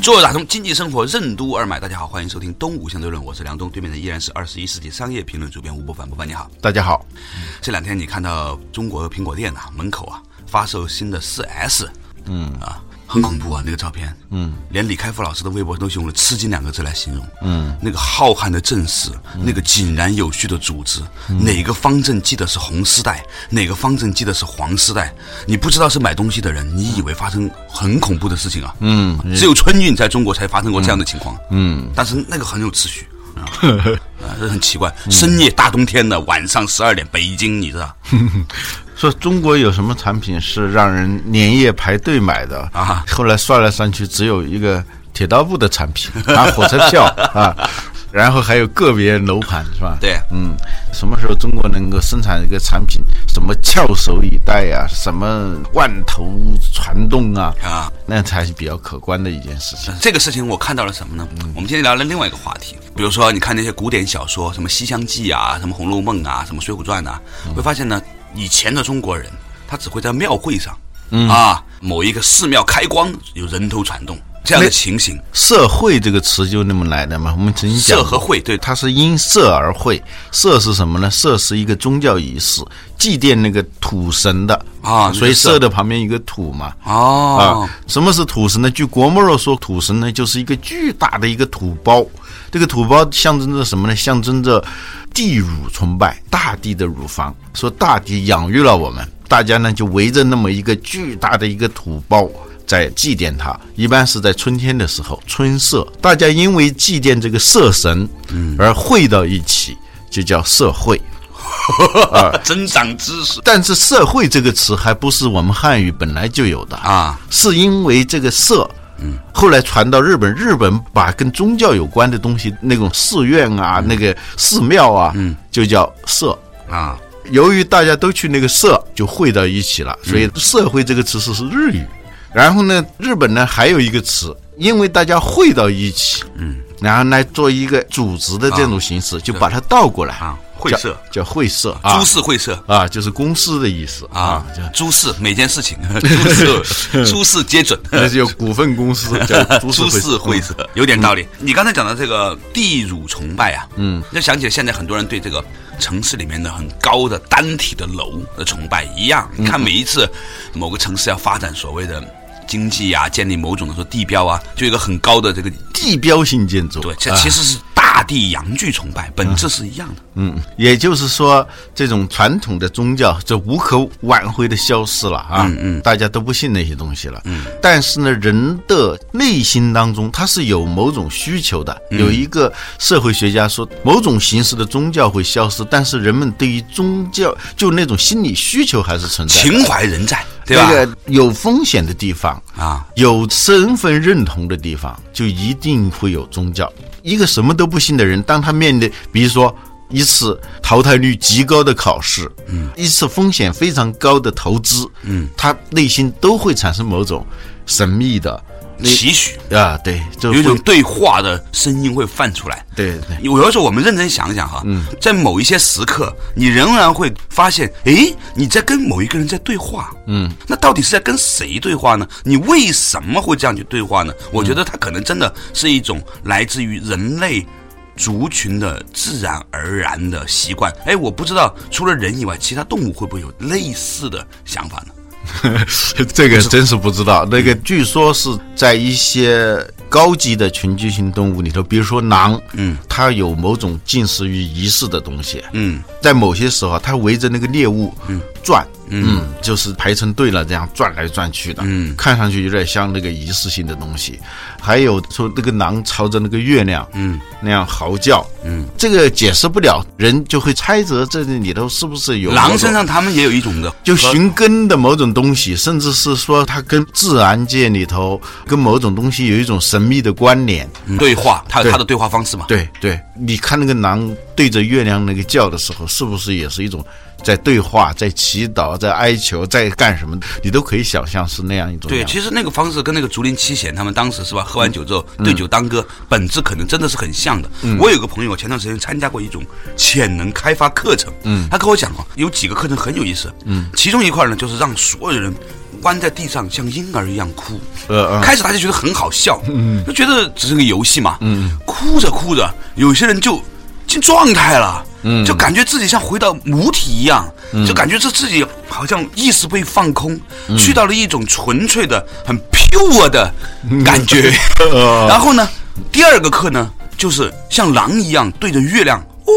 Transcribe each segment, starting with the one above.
坐着打通经济生活任督二脉，大家好，欢迎收听东吴相对论，我是梁东，对面的依然是二十一世纪商业评论主编吴伯凡，伯凡你好。大家好，这两天你看到中国苹果店呐、门口啊发售新的四 S，嗯。啊，很恐怖啊那个照片，嗯，连李开复老师的微博都用了“吃惊”两个字来形容，嗯，那个浩瀚的阵势，那个井然有序的组织，哪个方阵系的是红丝带，哪个方阵系的是黄丝带，你不知道是买东西的人，你以为发生很恐怖的事情啊，嗯，只有春运在中国才发生过这样的情况，嗯，但是那个很有秩序。啊，啊这很奇怪。深夜大冬天的晚上十二点，北京，你知道？说中国有什么产品是让人连夜排队买的啊？后来算来算去，只有一个铁道部的产品啊，火车票啊，然后还有个别楼盘是吧？对，嗯，什么时候中国能够生产一个产品，什么翘首以待呀、什么万头攒动啊，啊，那才是比较可观的一件事情。这个事情我看到了什么呢？我们今天聊了另外一个话题，比如说你看那些古典小说，什么《西厢记》啊，什么《红楼梦》啊，什么《水浒传》啊，会发现呢，以前的中国人他只会在庙会上，啊，某一个寺庙开光有人头攒动这样的情形。社会这个词就那么来的嘛，我们曾经讲社和会，对，它是因社而会。社是什么呢？社是一个宗教仪式，祭奠那个土神的啊所以社社的旁边一个土嘛。哦啊，什么是土神呢？据郭沫若说，土神呢就是一个巨大的一个土包，这个土包象征着什么呢？象征着地乳崇拜，大地的乳房，说大地养育了我们，大家呢就围着那么一个巨大的一个土包。在祭奠它，一般是在春天的时候，春社，大家因为祭奠这个社神，而汇到一起，就叫社会。增长知识但是“社会”这个词还不是我们汉语本来就有的啊，是因为这个“社”，嗯，后来传到日本，日本把跟宗教有关的东西，那种寺院啊、那个寺庙啊，嗯，就叫社。啊，由于大家都去那个社，就汇到一起了，所以“社会”这个词是是日语。然后呢，日本呢还有一个词，因为大家汇到一起，嗯，然后来做一个组织的这种形式，就把它倒过来。啊会社叫会社啊诸事会社啊，就是公司的意思啊叫，诸事每件事情，株式 株式皆准。那就 股份公司叫株式诸会事会社有点道理。你刚才讲的这个地乳崇拜啊，嗯，就想起了现在很多人对这个城市里面的很高的单体的楼的崇拜一样。你看每一次某个城市要发展所谓的经济啊，建立某种的说地标啊，就有一个很高的这个，地标性建筑。对，这啊其实是大地阳具崇拜，本质是一样的。嗯，也就是说，这种传统的宗教这无可挽回的消失了啊！嗯嗯大家都不信那些东西了。嗯，但是呢，人的内心当中他是有某种需求的。嗯有一个社会学家说，某种形式的宗教会消失，但是人们对于宗教就那种心理需求还是存在的。情怀仍在，对吧？这个有风险的地方啊，有身份认同的地方，就一定会有宗教。一个什么都不信的人，当他面对，比如说一次淘汰率极高的考试，嗯，一次风险非常高的投资，嗯，他内心都会产生某种神秘的期许，啊，对，就有一种对话的声音会泛出来。对对。有的时候我们认真想想哈，在某一些时刻，你仍然会发现，诶，你在跟某一个人在对话，嗯，那到底是在跟谁对话呢？你为什么会这样去对话呢？我觉得它可能真的是一种来自于人类族群的自然而然的习惯。哎，我不知道除了人以外，其他动物会不会有类似的想法呢？这个真是不知道。那个据说是在一些高级的群居性动物里头，比如说狼，嗯，它有某种近似于仪式的东西，嗯，在某些时候，它围着那个猎物，嗯，转，嗯，就是排成队了，这样转来转去的，嗯。看上去有点像那个仪式性的东西。还有说那个狼朝着那个月亮，嗯。那样嚎叫，嗯，这个解释不了，人就会猜测这里头是不是有狼身上他们也有一种的，就寻根的某种东西，甚至是说它跟自然界里头跟某种东西有一种神秘的关联。对话，他有对。他的对话方式嘛。对对，你看那个狼对着月亮那个叫的时候，是不是也是一种在对话、在祈祷、在哀求、在干什么？你都可以想象是那样一种对，其实那个方式跟那个竹林七贤他们当时是吧，喝完酒之后对酒当歌，本质可能真的是很像的。我有个朋友，前段时间参加过一种潜能开发课程，嗯，他跟我讲哦，有几个课程很有意思，嗯，其中一块呢就是让所有人弯在地上像婴儿一样哭，呃呃。开始他就觉得很好笑，嗯，就觉得只是个游戏嘛，嗯，哭着哭着，有些人就进状态了。嗯，就感觉自己像回到母体一样，就感觉这自己好像意识被放空，去到了一种纯粹的、很 pure 的感觉。然后呢，第二个课呢，就是像狼一样对着月亮呜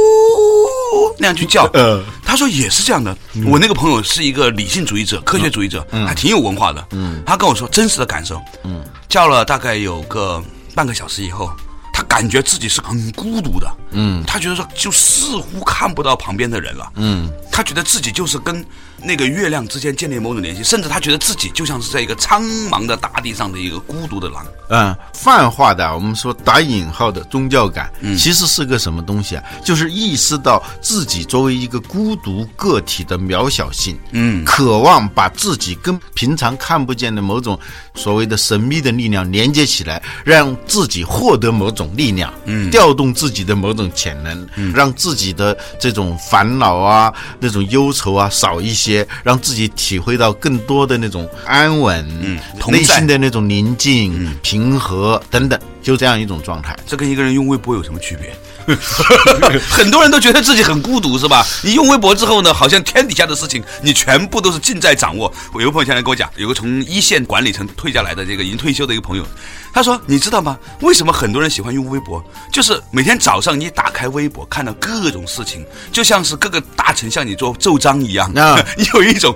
那样去叫。呃他说也是这样的。我那个朋友是一个理性主义者、科学主义者，还挺有文化的。嗯，他跟我说真实的感受。嗯，叫了大概有个半个小时以后，他感觉自己是很孤独的。嗯，他觉得说就似乎看不到旁边的人了。嗯，他觉得自己就是跟那个月亮之间建立某种联系，甚至他觉得自己就像是在一个苍茫的大地上的一个孤独的狼。嗯，泛化的我们说打引号的宗教感，其实是个什么东西啊？就是意识到自己作为一个孤独个体的渺小性，嗯渴望把自己跟平常看不见的某种所谓的神秘的力量连接起来，让自己获得某种力量，嗯，调动自己的某种潜能，让自己的这种烦恼啊、那种忧愁啊少一些，让自己体会到更多的那种安稳，嗯内心的那种宁静、平和等等，就这样一种状态。这跟一个人用微博有什么区别？很多人都觉得自己很孤独，是吧？你用微博之后呢，好像天底下的事情你全部都是尽在掌握。我有个朋友前来跟我讲，有个从一线管理层退下来的这个已经退休的一个朋友，他说：“你知道吗？为什么很多人喜欢用微博？就是每天早上你打开微博，看到各种事情，就像是各个大臣向你做奏章一样，啊你 有一种。”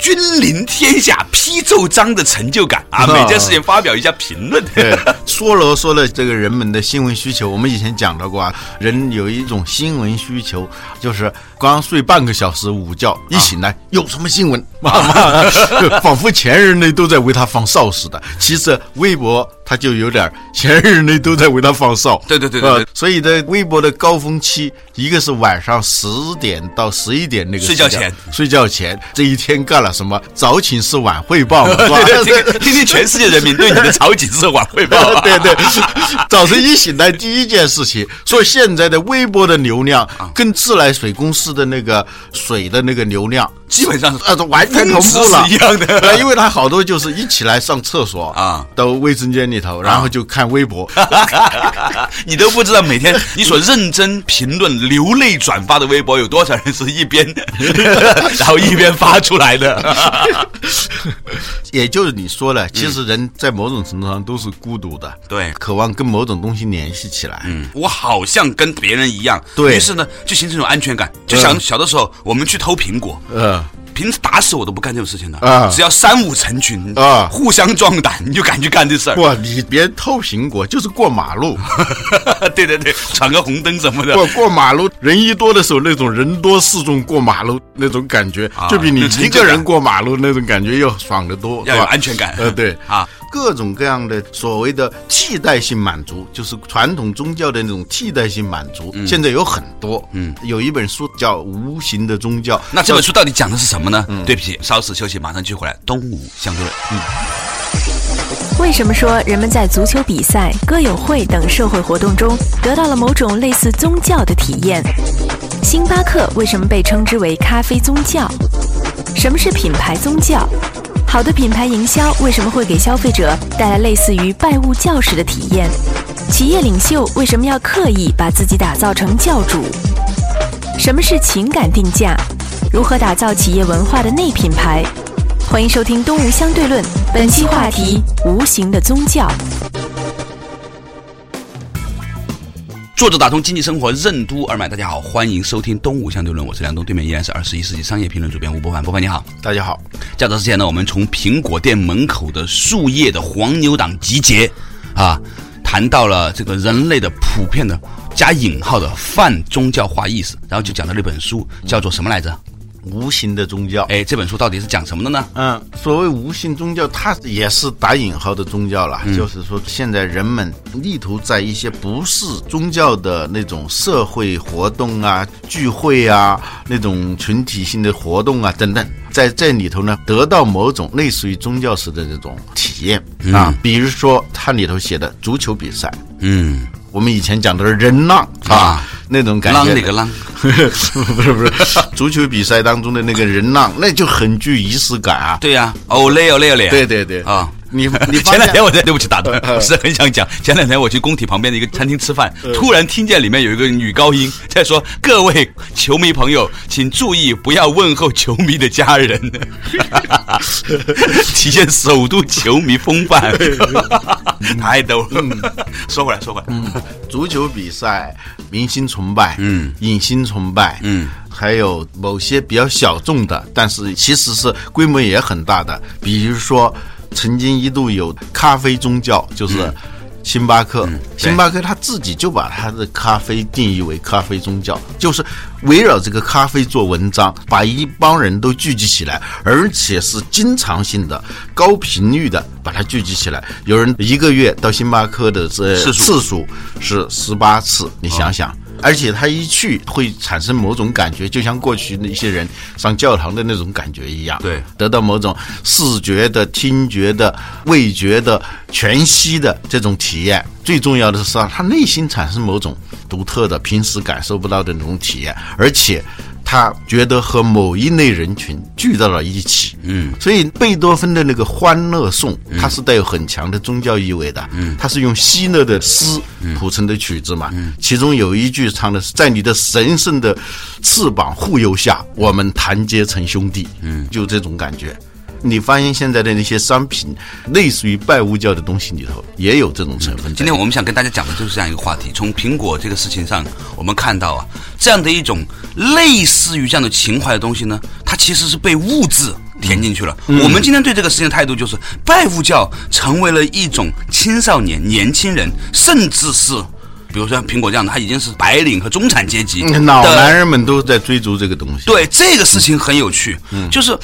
君临天下批奏章的成就感啊！啊每件事情发表一下评论。对，说了说了这个人们的新闻需求，我们以前讲到过啊，人有一种新闻需求，就是刚睡半个小时午觉，一醒来有什么新闻，妈妈，仿佛全人类都在为他放哨似的。其实微博它就有点全人类都在为他放哨。对对对对对呃所以在微博的高峰期，一个是晚上十点到十一点那个睡觉前，睡觉前这一天干了什么，早请示晚汇报嘛，是吧？听听听听全世界人民对你的朝景社晚汇报。对对，早晨一醒来第一件事情，说现在的微博的流量跟自来水公司的那个水的那个流量。基本上是啊，都完全同步了，一样的。呃因为他好多就是一起来上厕所啊，到卫生间里头，然后就看微博，你都不知道每天你所认真评论、流泪转发的微博有多少人是一边，然后一边发出来的。也就是你说了，其实人在某种程度上都是孤独的，对。渴望跟某种东西联系起来。嗯，我好像跟别人一样，对。于是呢，就形成一种安全感。就想小的时候，我们去偷苹果，呃，平时打死我都不干这种事情的。啊。只要三五成群啊。互相壮胆，你就敢去干这事儿。哇，你别偷苹果，就是过马路，对对对，闯个红灯什么的。过过马路，人一多的时候，那种人多势众过马路那种感觉，啊就比你一个人过马路那种感觉要爽得多，要有安全感。呃，对。啊，各种各样的所谓的替代性满足，就是传统宗教的那种替代性满足，现在有很多。嗯，有一本书叫《无形的宗教》，那这本书到底讲的是什么呢？嗯对不起，稍事休息，马上就回来。东吴相对论，嗯，为什么说人们在足球比赛、歌友会等社会活动中得到了某种类似宗教的体验？星巴克为什么被称之为咖啡宗教？什么是品牌宗教？好的品牌营销为什么会给消费者带来类似于拜物教式的体验？企业领袖为什么要刻意把自己打造成教主？什么是情感定价？如何打造企业文化的内品牌？欢迎收听《东吴相对论》，本期话题：无形的宗教。作者打通经济生活任督二脉，大家好，欢迎收听《东吴相对论》，我是梁东，对面依然是二十一世纪商业评论主编吴伯凡，伯凡你好。大家好，较早之前呢，我们从苹果店门口的树叶的黄牛党集结，啊，谈到了这个人类的普遍的加引号的泛宗教化意识，然后就讲到那本书叫做什么来着？无形的宗教。哎，这本书到底是讲什么的呢？嗯，所谓无形宗教，它也是打引号的宗教了。就是说，现在人们力图在一些不是宗教的那种社会活动啊、聚会啊、那种群体性的活动啊等等，在这里头呢，得到某种类似于宗教式的这种体验啊。比如说，它里头写的足球比赛，嗯，我们以前讲的是人浪啊，那种感觉。浪那个浪，不是不是，足球比赛当中的那个人浪，那就很具仪式感啊。对呀，哦嘞哦嘞哦嘞，对对对啊。你 你前两天我在对不起打断，我是很想讲。前两天我去工体旁边的一个餐厅吃饭，突然听见里面有一个女高音在说：“各位球迷朋友，请注意不要问候球迷的家人，体现首都球迷风范。”太逗了。说回来，说回来，足球比赛、明星崇拜、嗯影星崇拜，嗯，还有某些比较小众的，但是其实是规模也很大的，比如说曾经一度有咖啡宗教，就是星巴克。星巴克他自己就把他的咖啡定义为咖啡宗教，就是围绕这个咖啡做文章，把一帮人都聚集起来，而且是经常性的、高频率的把它聚集起来。有人一个月到星巴克的这次数次数是十八次，你想想。而且他一去会产生某种感觉，就像过去那些人上教堂的那种感觉一样，对得到某种视觉的、听觉的、味觉的、全息的这种体验。最重要的是，让他内心产生某种独特的、平时感受不到的那种体验，而且他觉得和某一类人群聚到了一起。嗯，所以贝多芬的那个《欢乐颂》，它是带有很强的宗教意味的。嗯，它是用希勒的诗谱成的曲子嘛。嗯，其中有一句唱的是：“在你的神圣的翅膀护佑下，我们团结成兄弟。”嗯，就这种感觉。你发现现在的那些商品，类似于拜物教的东西里头，也有这种成分在。今天我们想跟大家讲的就是这样一个话题。从苹果这个事情上，我们看到啊，这样的一种类似于这样的情怀的东西呢，它其实是被物质填进去了。我们今天对这个事情的态度就是，拜物教成为了一种青少年、年轻人，甚至是比如说像苹果这样的，他已经是白领和中产阶级老的男人们都在追逐这个东西。对这个事情很有趣，就是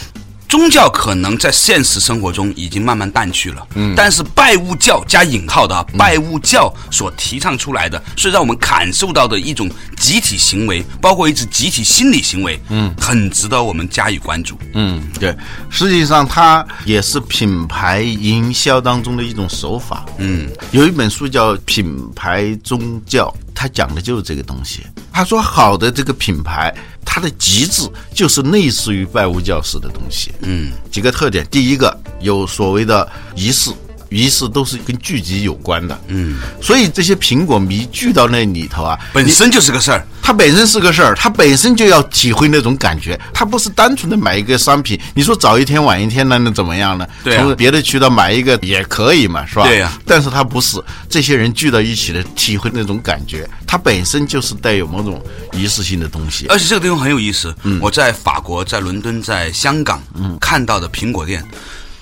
宗教可能在现实生活中已经慢慢淡去了，嗯，但是拜物教加引号的啊，拜物教所提倡出来的，是让我们感受到的一种集体行为，包括一种集体心理行为，嗯，很值得我们加以关注。嗯，对，实际上它也是品牌营销当中的一种手法。嗯，有一本书叫《品牌宗教》，它讲的就是这个东西。他说，好的这个品牌，它的极致就是类似于拜物教式的东西。嗯，几个特点，第一个有所谓的仪式。仪式都是跟聚集有关的，嗯，所以这些苹果迷聚到那里头啊，本身就是个事儿。它本身是个事儿，它本身就要体会那种感觉，它不是单纯的买一个商品。你说早一天晚一天那能怎么样呢？对啊从别的渠道买一个也可以嘛，是吧？对呀但是它不是，这些人聚到一起的体会那种感觉，它本身就是带有某种仪式性的东西。而且这个地方很有意思。嗯我在法国、在伦敦、在香港，嗯看到的苹果店。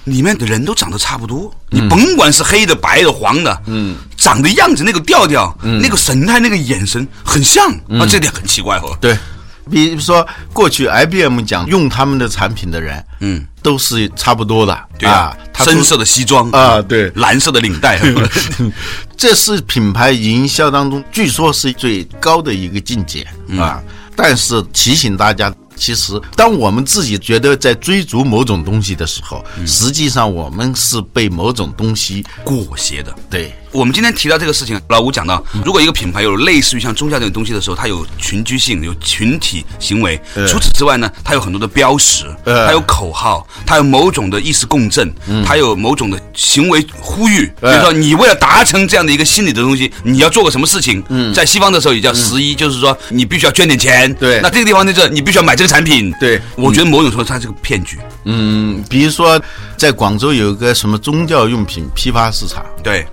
里面的人都长得差不多，你甭管是黑的、白的、黄的，嗯，长的样子、那个调调、那个神态、那个眼神很像啊，这点很奇怪哦。对，比如说过去 IBM 讲用他们的产品的人，嗯，都是差不多的，对啊，他深色的西装啊对。蓝色的领带，这是品牌营销当中据说是最高的一个境界啊。但是提醒大家，其实当我们自己觉得在追逐某种东西的时候，实际上我们是被某种东西裹挟的。对。我们今天提到这个事情，老吴讲到，如果一个品牌有类似于像宗教这种东西的时候，它有群居性，有群体行为。除此之外呢，它有很多的标识，它有口号，它有某种的意识共振，它有某种的行为呼吁。比如说，你为了达成这样的一个心理的东西，你要做个什么事情？在西方的时候也叫十一，就是说你必须要捐点钱。对那这个地方呢，这你必须要买这个产品。对我觉得某种程度它是个骗局。嗯，比如说在广州有一个什么宗教用品批发市场，对，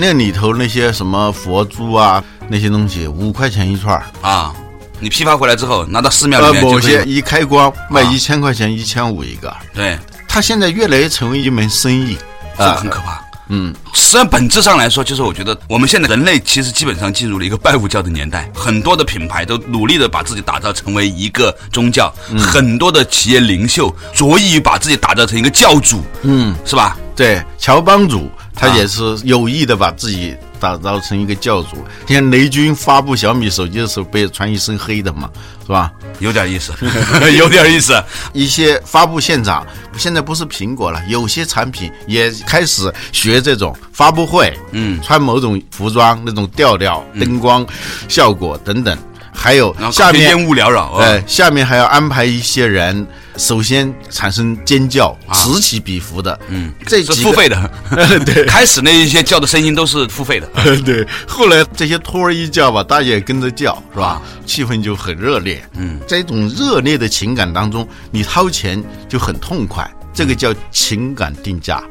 那里头那些什么佛珠啊，那些东西五块钱一串儿，啊，你批发回来之后拿到寺庙里呃，面某些一开光卖啊。一千块钱、一千五一个，对，它现在越来越成为一门生意，这个啊很可怕。嗯，实际上本质上来说，就是我觉得我们现在人类其实基本上进入了一个拜物教的年代，很多的品牌都努力的把自己打造成为一个宗教，很多的企业领袖着意于把自己打造成一个教主，嗯，是吧？对，乔帮主他啊也是有意的把自己打造成一个教主。你看雷军发布小米手机的时候，不也穿一身黑的嘛，是吧？有点意思，有点意思。一些发布现场，现在不是苹果了，有些产品也开始学这种发布会，嗯穿某种服装那种调调、灯光效果等等，还有下面烟雾缭绕，哦呃，下面还要安排一些人，首先产生尖叫，此起彼伏的，嗯，这是付费的。对 开始那一些叫的声音都是付费的。对，后来这些托儿一叫吧，大家也跟着叫，是吧？气氛就很热烈。嗯，这种热烈的情感当中，你掏钱就很痛快，这个叫情感定价。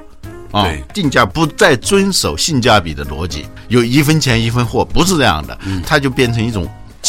啊对，定价不再遵守性价比的逻辑，有一分钱一分货，不是这样的，它就变成一种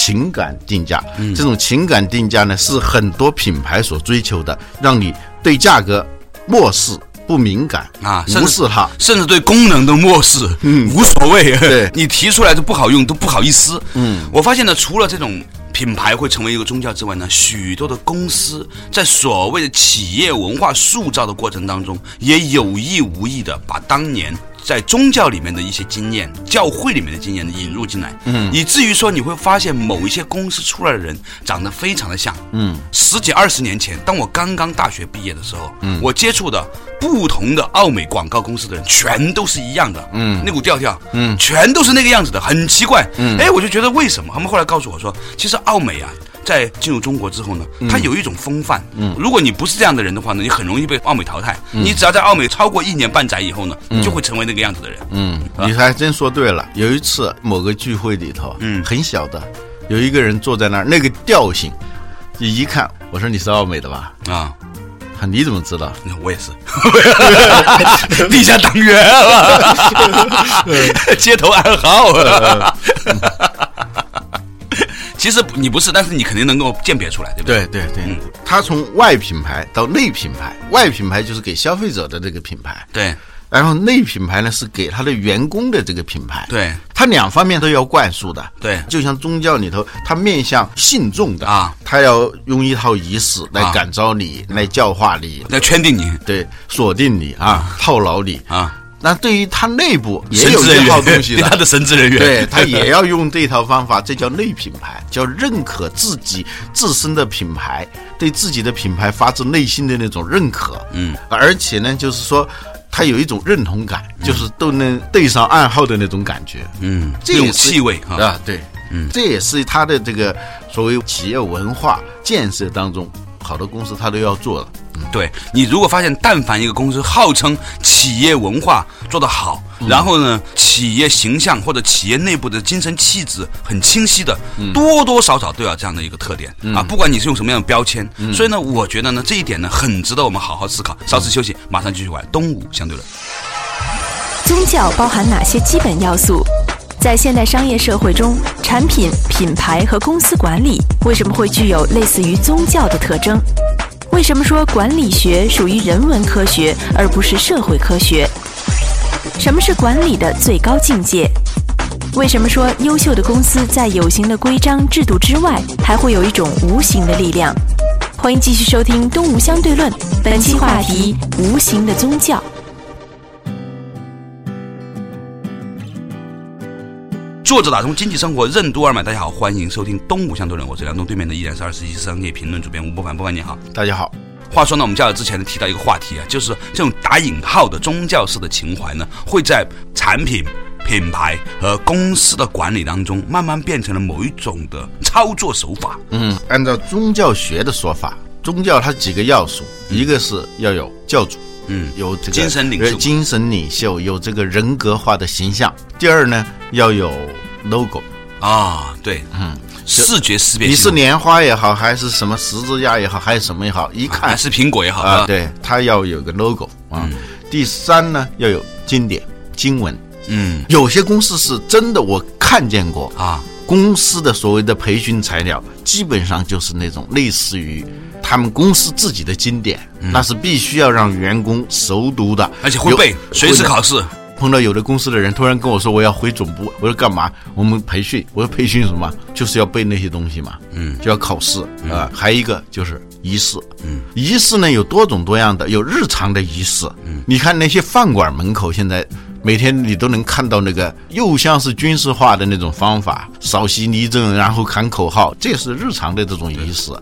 情感定价。这种情感定价呢，是很多品牌所追求的，让你对价格漠视、不敏感啊无视它。甚至对功能都漠视，嗯，无所谓。对 你提出来都不好用，都不好意思。嗯，我发现呢，除了这种品牌会成为一个宗教之外呢，许多的公司在所谓的企业文化塑造的过程当中，也有意无意的把当年。在宗教里面的一些经验，教会里面的经验引入进来，嗯，以至于说你会发现某一些公司出来的人长得非常的像，嗯，十几二十年前，当我刚刚大学毕业的时候，嗯，我接触的不同的奥美广告公司的人，全都是一样的，嗯，那股调调，嗯，全都是那个样子的，很奇怪，嗯，哎，我就觉得为什么？他们后来告诉我说，其实奥美啊。在进入中国之后呢，他有一种风范。嗯，如果你不是这样的人的话呢，你很容易被奥美淘汰。你只要在奥美超过一年半载以后呢，你就会成为那个样子的人。嗯，你还真说对了。有一次某个聚会里头，嗯很小的，有一个人坐在那儿，那个调性，你一看，我说你是奥美的吧？啊，啊你怎么知道？那我也是，地下党员啊，街头暗号啊。其实你不是，但是你肯定能够鉴别出来，对不对？对对对，嗯。他从外品牌到内品牌，外品牌就是给消费者的这个品牌，对。然后内品牌呢是给他的员工的这个品牌，对。他两方面都要灌输的。对。就像宗教里头，他面向信众的啊，他要用一套仪式来啊。感召你，来教化你，来圈定你。对，锁定你啊，套牢你。啊，那对于他内部也有这神职人员套东西对他的，的神职人员，对他也要用这套方法，这叫内品牌，叫认可自己自身的品牌，对自己的品牌发自内心的那种认可。嗯，而且呢，就是说。他有一种认同感，就是都能对上暗号的那种感觉，嗯，这种气味啊，啊，对，嗯，这也是他的这个所谓企业文化建设当中，好多公司他都要做的。对你如果发现，但凡一个公司号称企业文化做得好，然后呢，企业形象或者企业内部的精神气质很清晰的，多多少少都有这样的一个特点、啊。不管你是用什么样的标签，所以呢，我觉得呢，这一点呢，很值得我们好好思考。稍事休息，马上继续玩东吴相对论。宗教包含哪些基本要素？在现代商业社会中，产品、品牌和公司管理为什么会具有类似于宗教的特征？为什么说管理学属于人文科学而不是社会科学？什么是管理的最高境界？为什么说优秀的公司在有形的规章制度之外，还会有一种无形的力量？欢迎继续收听《东吴相对论》，本期话题：无形的宗教。作者打通经济生活任督二脉，大家好，欢迎收听东吴相对论，我是梁东，对面的依然是二十一商业评论主编吴伯凡，伯凡你好。大家好，话说呢，我们较早之前呢提到一个话题啊，就是这种打引号的宗教式的情怀呢，会在产品、品牌和公司的管理当中，慢慢变成了某一种的操作手法。嗯，按照宗教学的说法，宗教它几个要素，一个是要有教主，嗯，有这个精神领袖呃精神领袖有这个人格化的形象。第二呢，要有 logo，啊，对，嗯，视觉识别你是，莲花也好，还是什么十字架也好，还是什么也好，一看还是苹果也好啊，，对，它要有个 logo 啊。第三呢，要有经典经文，嗯。有些公司是真的，我看见过啊，公司的所谓的培训材料，基本上就是那种类似于他们公司自己的经典，那是必须要让员工熟读的，嗯而且会背，随时考试。碰到有的公司的人突然跟我说我要回总部，我说干嘛？我们培训。我说培训什么？就是要背那些东西嘛，嗯，就要考试啊、还有一个就是仪式，嗯，仪式呢有多种多样的，有日常的仪式，嗯，你看那些饭馆门口现在。每天你都能看到那个，又像是军事化的那种方法，稍息立正，然后喊口号，这是日常的这种仪式。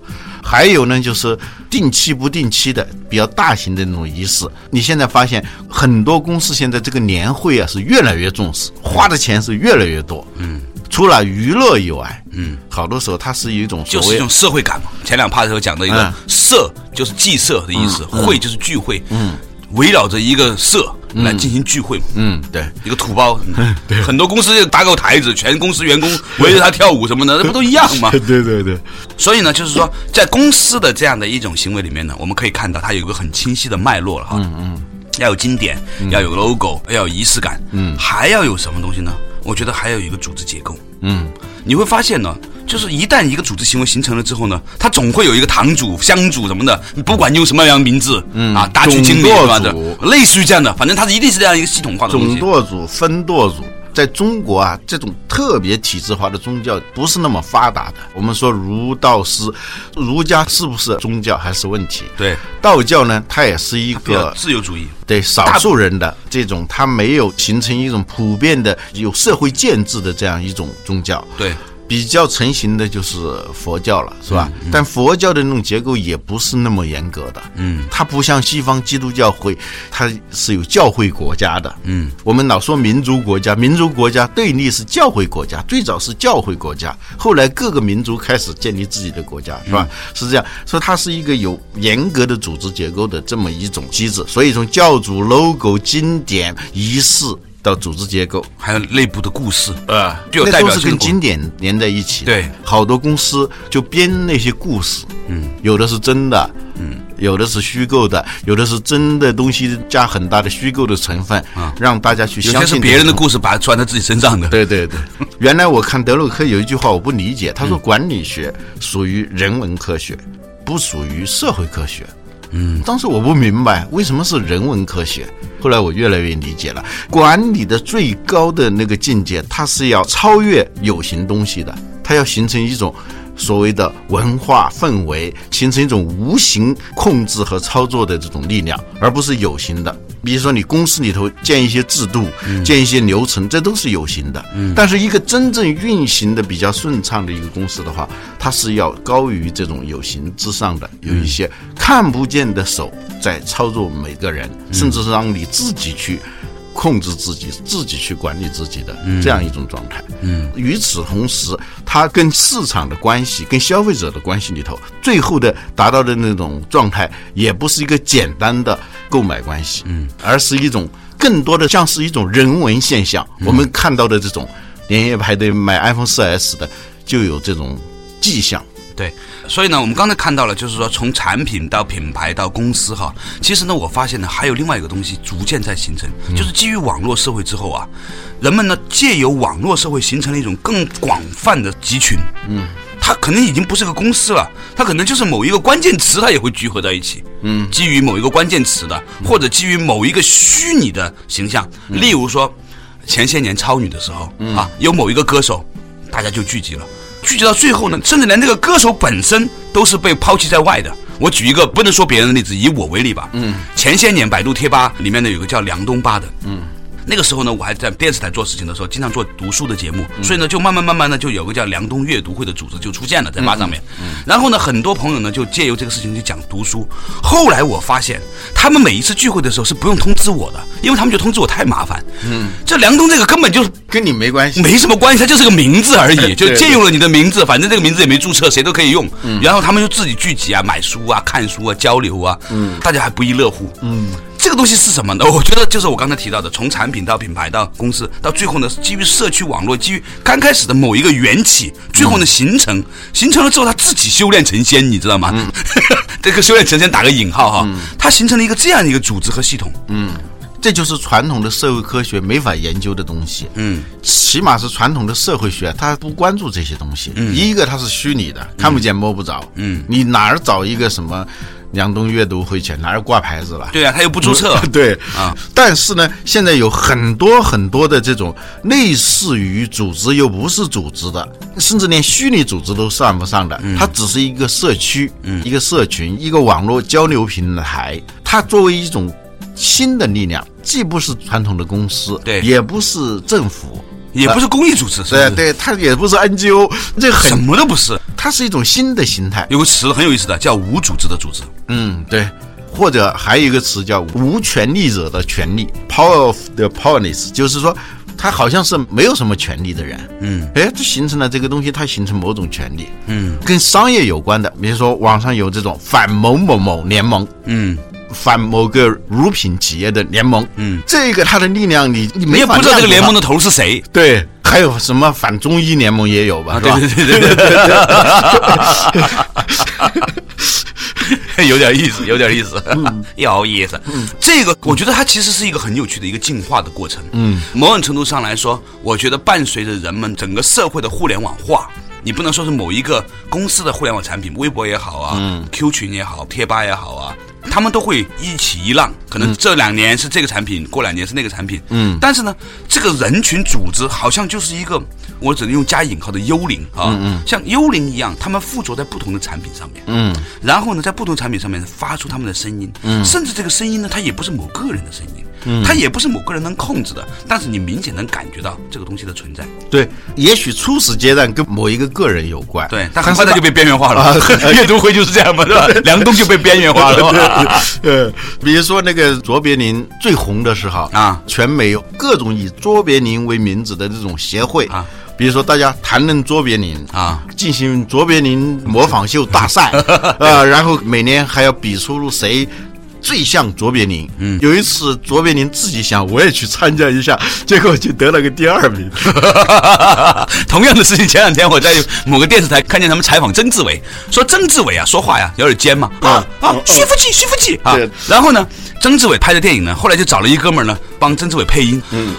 还有呢，就是定期不定期的比较大型的那种仪式。你现在发现很多公司现在这个年会啊是越来越重视，花的钱是越来越多。嗯，除了娱乐以外，嗯，好多时候它是一种就是一种社会感嘛。前两趴的时候讲的一个嗯社，就是祭社的意思，会就是聚会，嗯，围绕着一个社来进行聚会嘛。嗯，对，一个土包，对很多公司就搭个台子，全公司员工围着他跳舞什么的，那不都一样吗？对对对，所以呢，就是说，在公司的这样的一种行为里面呢，我们可以看到它有一个很清晰的脉络了哈。嗯嗯，要有经典，要有 logo，要有仪式感。嗯，还要有什么东西呢？我觉得还有一个组织结构。嗯，你会发现呢，就是一旦一个组织行为形成了之后呢，它总会有一个堂主、乡主什么的，不管用什么样的名字，嗯啊，大区经理什么的，类似于这样的，反正它是一定是这样一个系统化的东西。总西。舵主、分舵主，在中国啊，这种特别体制化的宗教不是那么发达的。我们说儒道师，儒家是不是宗教还是问题？对，道教呢，它也是一个自由主义。对少数人的这种，它没有形成一种普遍的有社会建制的这样一种宗教。对，比较成型的就是佛教了，是吧？但佛教的那种结构也不是那么严格的，嗯，它不像西方基督教会，它是有教会国家的，嗯，我们老说民族国家，民族国家对立是教会国家，最早是教会国家，后来各个民族开始建立自己的国家，是吧？是这样，所以它是一个有严格的组织结构的这么一种机制，所以从教主、logo、经典、仪式到组织结构，还有内部的故事，啊，就代表性的故事跟经典连在一起。对好多公司就编那些故事，嗯，有的是真的，嗯，有的是虚构的，有的是真的东西加很大的虚构的成分，啊，让大家去相信些是别人的。故事，把它穿在自己身上的。对对对，原来我看德鲁克有一句话我不理解，他说管理学属于人文科学，不属于社会科学。嗯，当时我不明白为什么是人文科学，后来我越来越理解了。管理的最高的那个境界，它是要超越有形东西的，它要形成一种所谓的文化氛围，形成一种无形控制和操作的这种力量，而不是有形的。比如说，你公司里头建一些制度、建一些流程，这都是有形的。但是，一个真正运行的比较顺畅的一个公司的话，它是要高于这种有形之上的，有一些看不见的手在操作每个人，甚至是让你自己去。控制自己，自己去管理自己的这样一种状态。嗯，与此同时，它跟市场的关系、跟消费者的关系里头，最后的达到的那种状态，也不是一个简单的购买关系，嗯，而是一种更多的像是一种人文现象。我们看到的这种连夜排队买 iPhone 4S 的，就有这种迹象。对，所以呢，我们刚才看到了，就是说从产品到品牌到公司哈，其实呢，我发现呢，还有另外一个东西逐渐在形成，就是基于网络社会之后啊，人们呢借由网络社会形成了一种更广泛的集群，嗯。它可能已经不是个公司了，它可能就是某一个关键词，它也会聚合在一起。嗯，基于某一个关键词的，或者基于某一个虚拟的形象，例如说前些年超女的时候、啊，有某一个歌手，大家就聚集了。聚集到最后呢，甚至连这个歌手本身都是被抛弃在外的。我举一个不能说别人的例子，以我为例吧。嗯，前些年百度贴吧里面呢有个叫梁东巴的，嗯，那个时候呢我还在电视台做事情的时候，经常做读书的节目，所以呢就慢慢慢慢的就有个叫梁东阅读会的组织就出现了在吧上面。然后呢很多朋友呢就借由这个事情去讲读书。后来我发现他们每一次聚会的时候是不用通知我的，因为他们觉得通知我太麻烦。嗯，这梁东这个根本就是跟你没关系，没什么关系，他就是个名字而已，就借用了你的名字，反正这个名字也没注册，谁都可以用。然后他们就自己聚集啊，买书啊，看书啊，交流啊，嗯，大家还不亦乐乎。嗯，这个东西是什么呢？我觉得就是我刚才提到的，从产品到品牌到公司，到最后呢，基于社区网络，基于刚开始的某一个缘起，最后呢形成，形成了之后，他自己修炼成仙，你知道吗？这个修炼成仙打个引号哈，它形成了一个这样一个组织和系统。嗯。这就是传统的社会科学没法研究的东西。嗯，起码是传统的社会学，它不关注这些东西。嗯，一个它是虚拟的，看不见摸不着。嗯，你哪儿找一个什么梁冬阅读会去？哪儿挂牌子了？对啊，他又不注册。对啊，但是呢，现在有很多很多的这种类似于组织又不是组织的，甚至连虚拟组织都算不上的，它只是一个社区、一个社群、一个网络交流平台。它作为一种新的力量，既不是传统的公司，对也不是政府，也不是公益组织，是，对对，它也不是 NGO，这什，么都不是。它是一种新的形态。有个词很有意思的，叫无组织的组织。嗯，对。或者还有一个词叫无权利者的权利 （power of the powerless），就是说他好像是没有什么权利的人。嗯，哎，这形成了这个东西，它形成某种权利。嗯跟商业有关的，比如说网上有这种反某某某联盟，嗯，反某个乳品企业的联盟。嗯，这个它的力量你你你没法也不知道这个联盟的头是谁。对，还有什么反中医联盟也有吧？啊，是吧？对对对对对，有点意思，有点意思，有意思。这个我觉得它其实是一个很有趣的一个进化的过程。嗯，某种程度上来说，我觉得伴随着人们整个社会的互联网化。你不能说是某一个公司的互联网产品，微博也好啊、嗯 q 群也好，贴吧也好啊，他们都会一起一浪。可能这两年是这个产品，过两年是那个产品。嗯，但是呢，这个人群组织好像就是一个，我只能用加引号的幽灵啊，像幽灵一样，他们附着在不同的产品上面。嗯，然后呢，在不同产品上面发出他们的声音。嗯，甚至这个声音呢，它也不是某个人的声音。嗯，它也不是某个人能控制的，但是你明显能感觉到这个东西的存在。对，也许初始阶段跟某一个个人有关。对，但很快它就被边缘化了。阅读会就是这样嘛，是吧？梁冬就被边缘化了嘛。呃，比如说那个卓别林最红的时候啊全美有各种以卓别林为名字的这种协会啊。比如说，大家谈论卓别林啊，进行卓别林模仿秀大赛，呃，然后每年还要比出谁最像卓别林。嗯，有一次卓别林自己想我也去参加一下，结果就得了个第二名。同样的事情，前两天我在某个电视台看见他们采访曾志伟，说曾志伟啊说话呀有点尖嘛，啊啊，徐福记，徐福记啊。然后呢，曾志伟拍的电影呢，后来就找了一哥们儿呢帮曾志伟配音。嗯。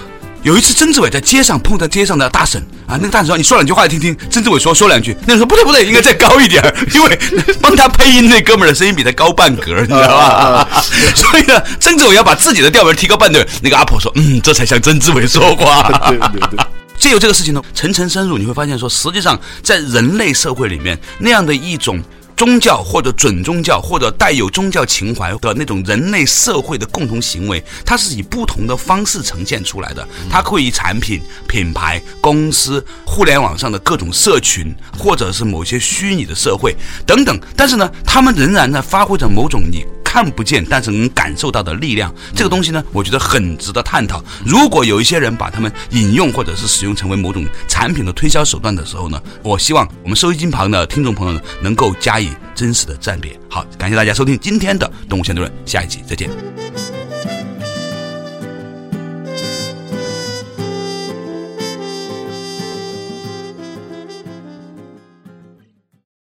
有一次，曾志伟在街上碰到街上的大婶啊，那个大婶说：“你说两句话来听听。”曾志伟说：“说两句。”那个人说：“不对不对，应该再高一点，因为 帮他配音那哥们儿的声音比他高半格，你知道吧？所以呢，曾志伟要把自己的调门提高半格。那个阿婆说：“嗯，这才像曾志伟说话。”对对对。借由这个事情呢，层层深入，你会发现说，实际上在人类社会里面，那样的一种宗教或者准宗教或者带有宗教情怀的那种人类社会的共同行为，它是以不同的方式呈现出来的。它会以产品、品牌、公司、互联网上的各种社群，或者是某些虚拟的社会等等。但是呢，他们仍然在发挥着某种你。看不见，但是能感受到的力量，这个东西呢，我觉得很值得探讨。如果有一些人把他们引用或者是使用成为某种产品的推销手段的时候呢，我希望我们收音机旁的听众朋友，能够加以真实的鉴别。好，感谢大家收听今天的《动物相对论》，下一集再见。